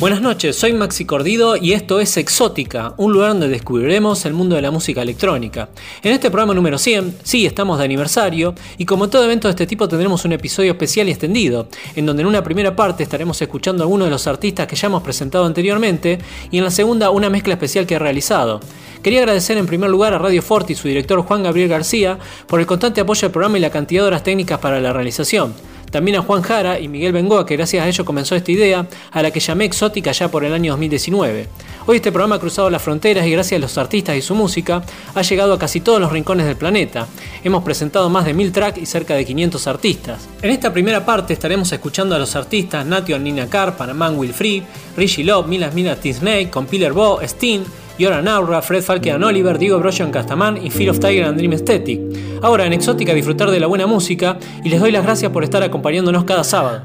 Buenas noches, soy Maxi Cordido y esto es Exótica, un lugar donde descubriremos el mundo de la música electrónica. En este programa número 100, sí, estamos de aniversario y como todo evento de este tipo tendremos un episodio especial y extendido, en donde en una primera parte estaremos escuchando a algunos de los artistas que ya hemos presentado anteriormente y en la segunda una mezcla especial que he realizado. Quería agradecer en primer lugar a Radio Forti y su director Juan Gabriel García por el constante apoyo al programa y la cantidad de horas técnicas para la realización. También a Juan Jara y Miguel Bengoa, que gracias a ello comenzó esta idea, a la que llamé Exótica ya por el año 2019. Hoy este programa ha cruzado las fronteras y gracias a los artistas y su música ha llegado a casi todos los rincones del planeta. Hemos presentado más de 1000 tracks y cerca de 500 artistas. En esta primera parte estaremos escuchando a los artistas Nation Nina Carr, Panamán Will Free, Richie Love, Milas Milas T. Snake, Compiler Bo, Steen, Yora Naura, Fred Falken Oliver, Diego Brojan Castamán y Fear of Tiger and Dream Aesthetic. Ahora en Exótica disfrutar de la buena música y les doy las gracias por estar acompañándonos cada sábado.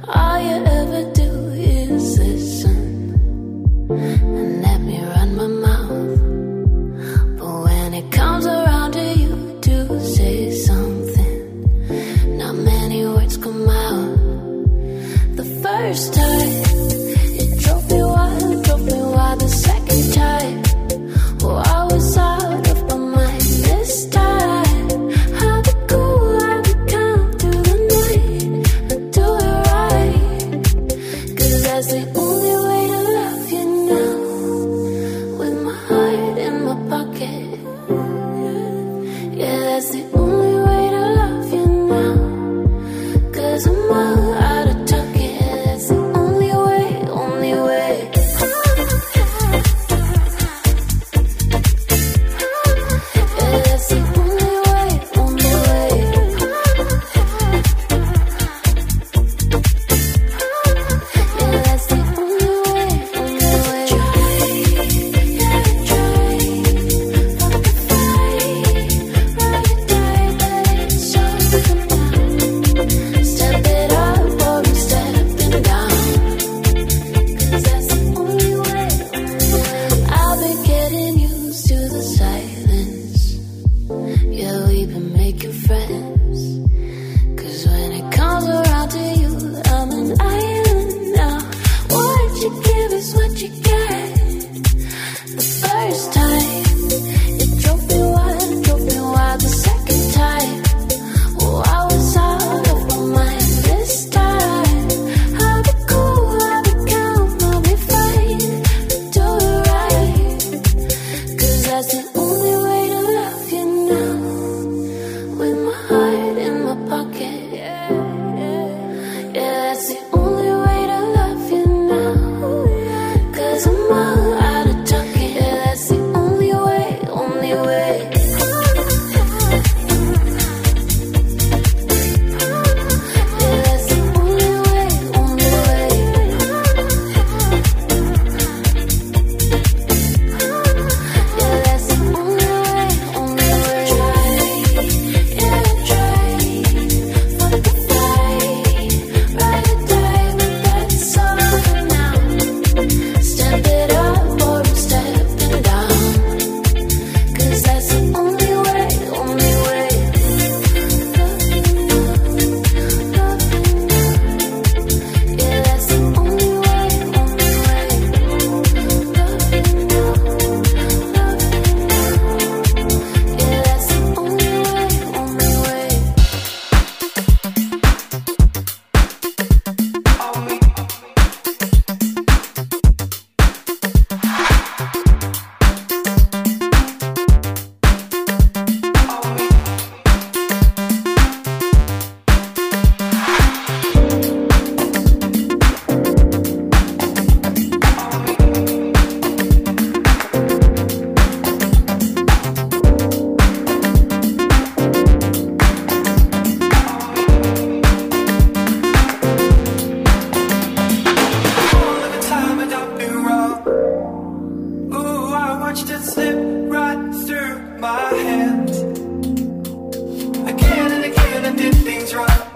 Watched it slip right through my hands. Again and again, I did things right.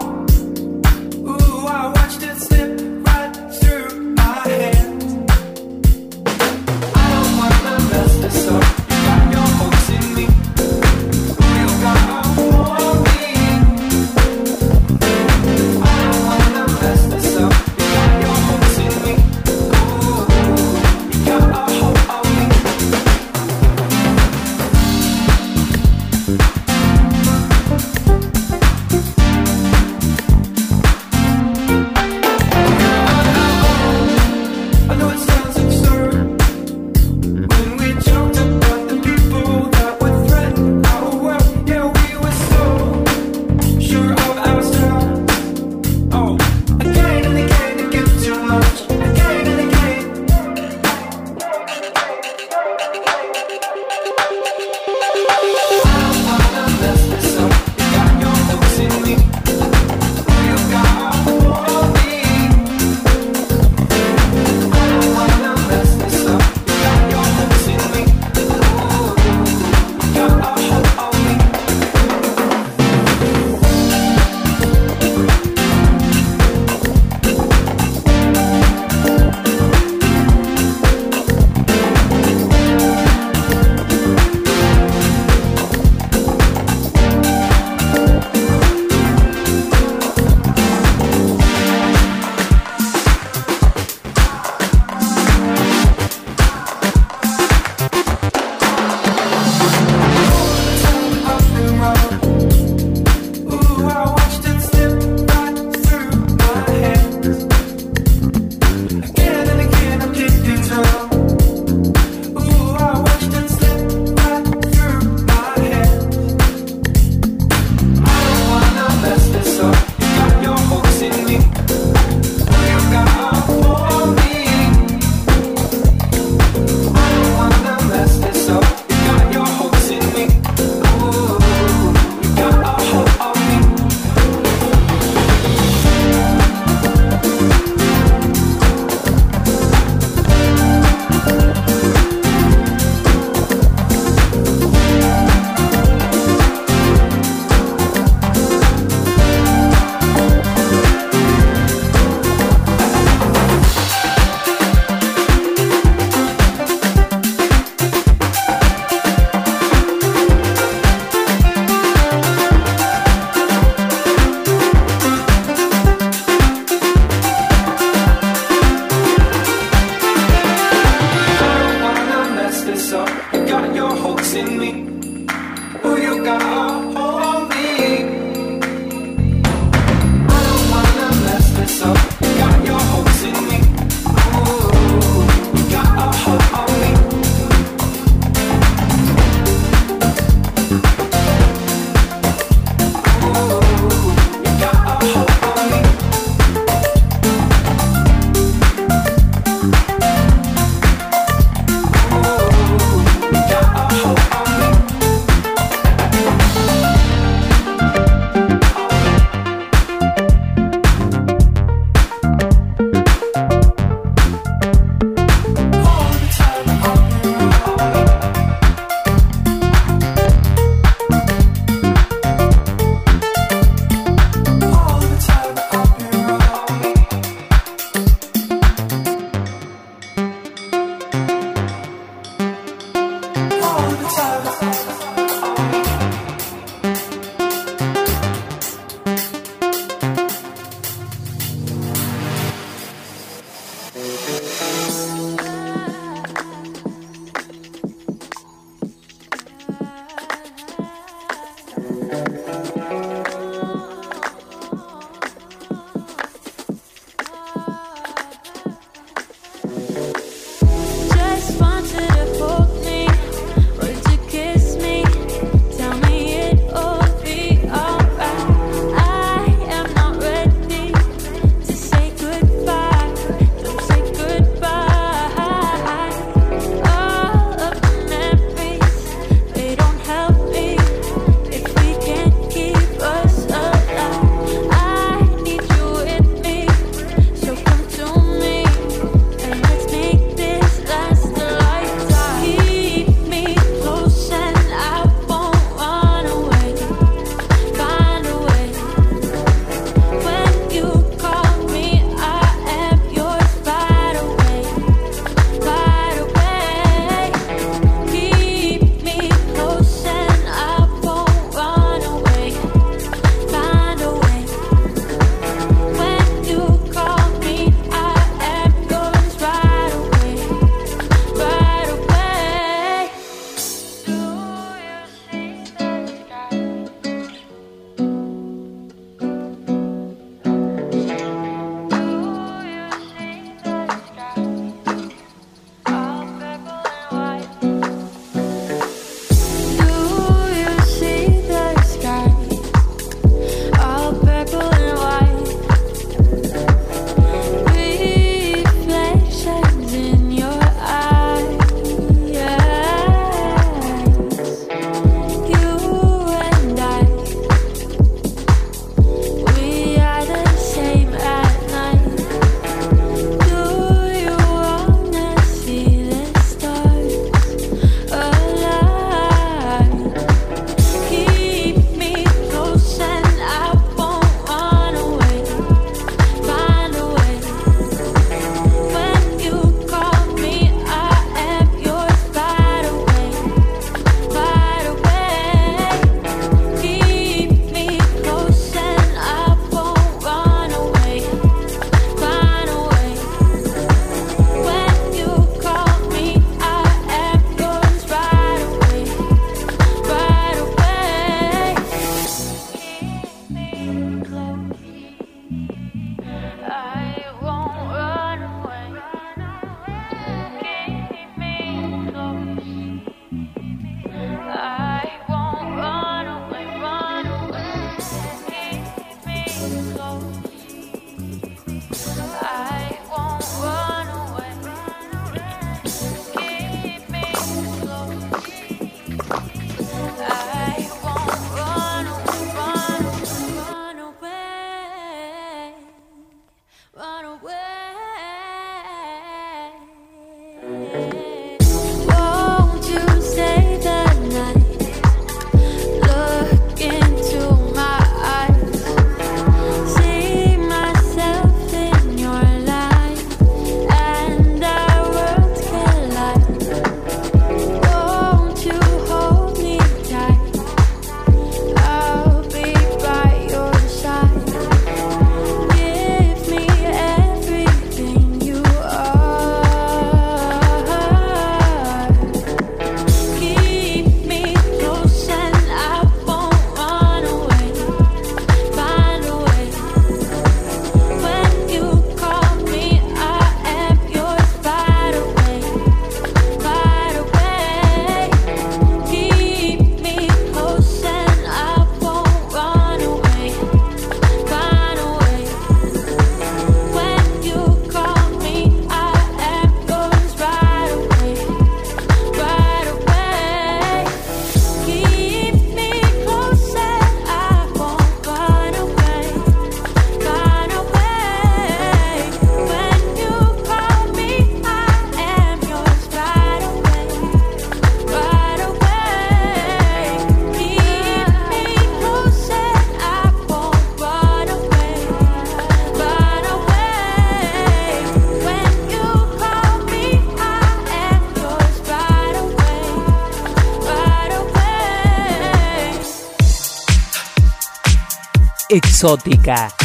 Exótica.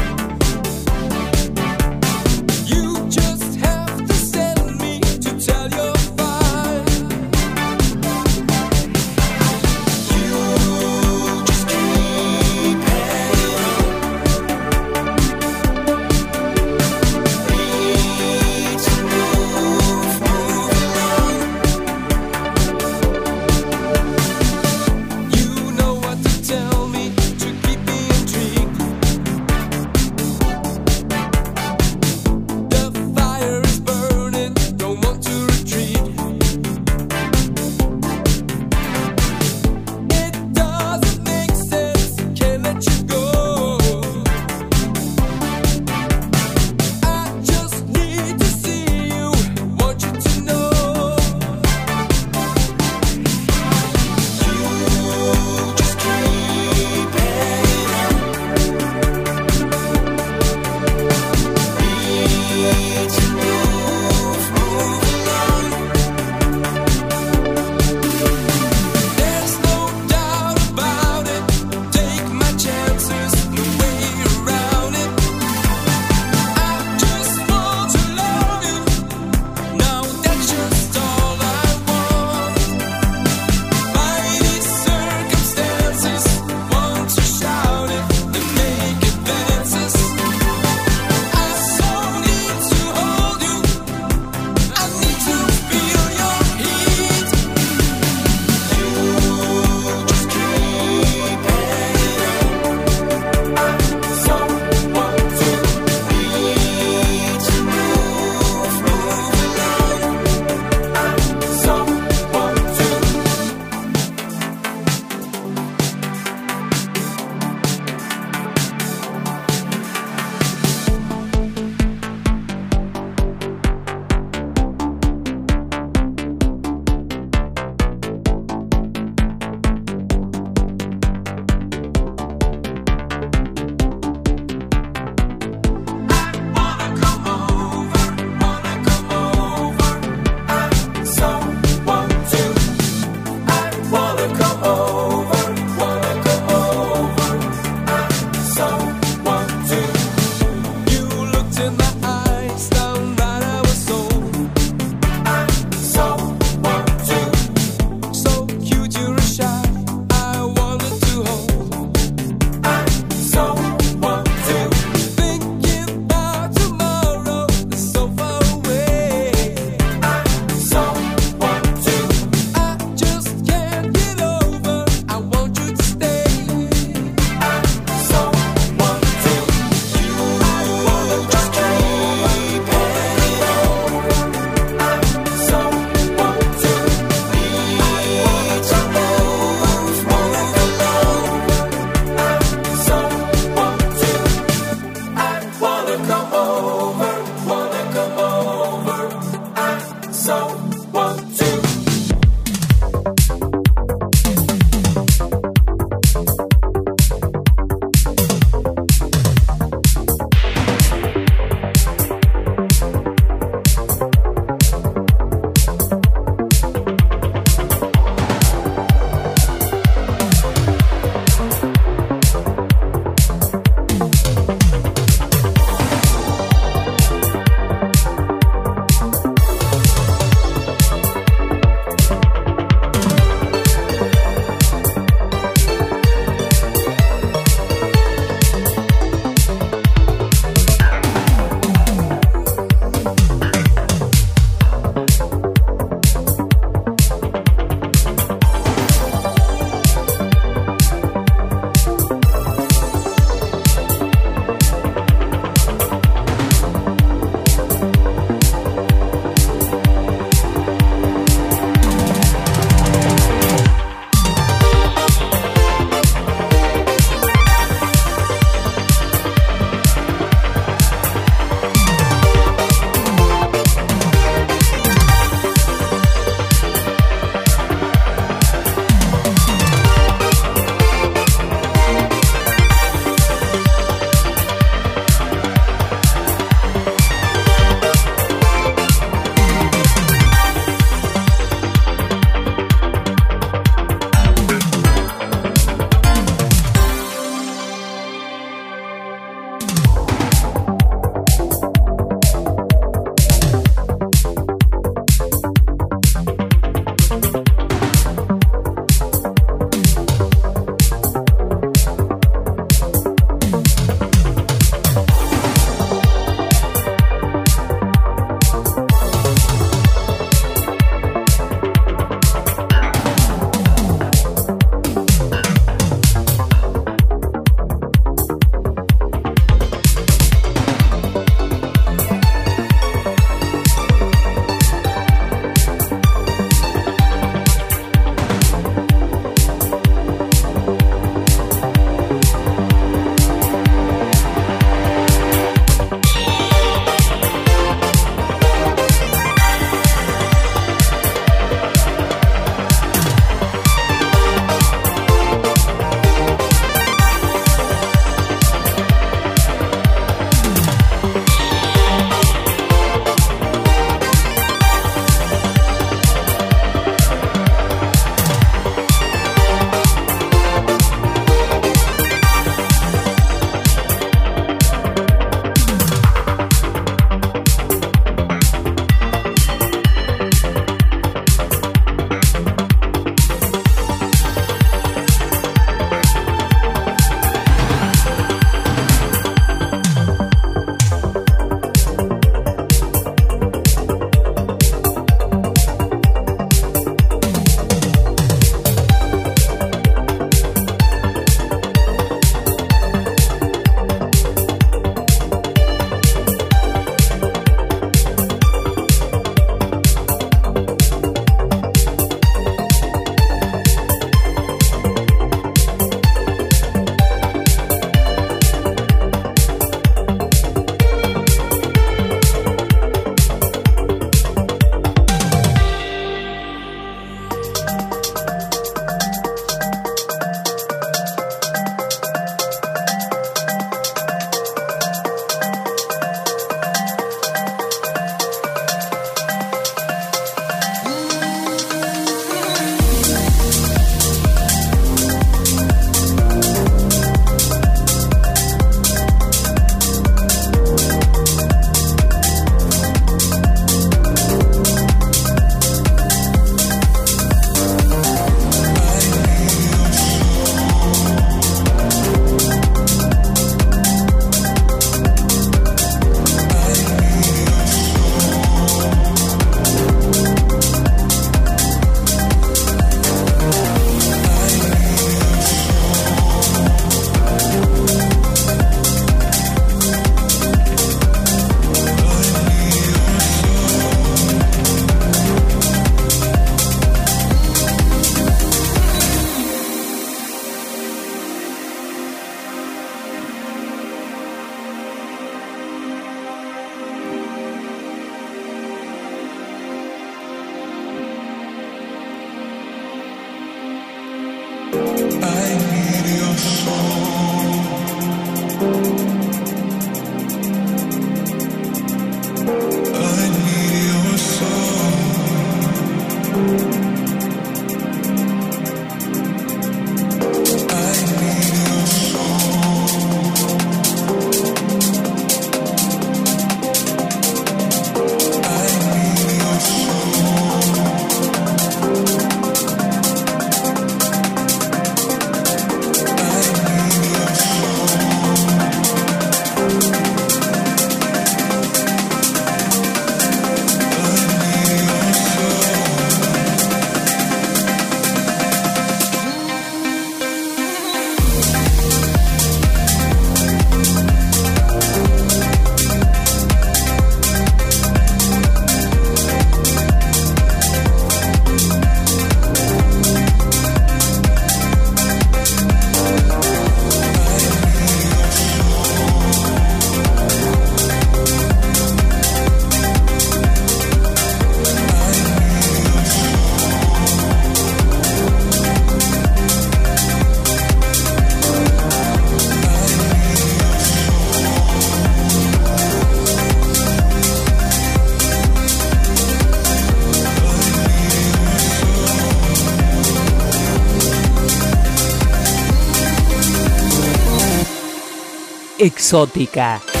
Exótica.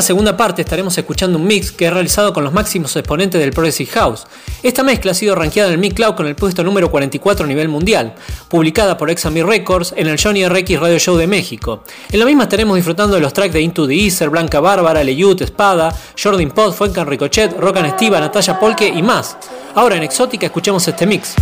Esta segunda parte estaremos escuchando un mix que he realizado con los máximos exponentes del Progressive House. Esta mezcla ha sido rankeada en el Mix Cloud con el puesto número 44 a nivel mundial, publicada por Examir Records en el Johnny RX Radio Show de México. En la misma estaremos disfrutando de los tracks de Into the Ether, Blanca Bárbara, Leyut, Espada, Jordan Pod, Fuencan Ricochet, Rocan Estiva, Natalia Polke y más. Ahora en Exótica escuchemos este mix.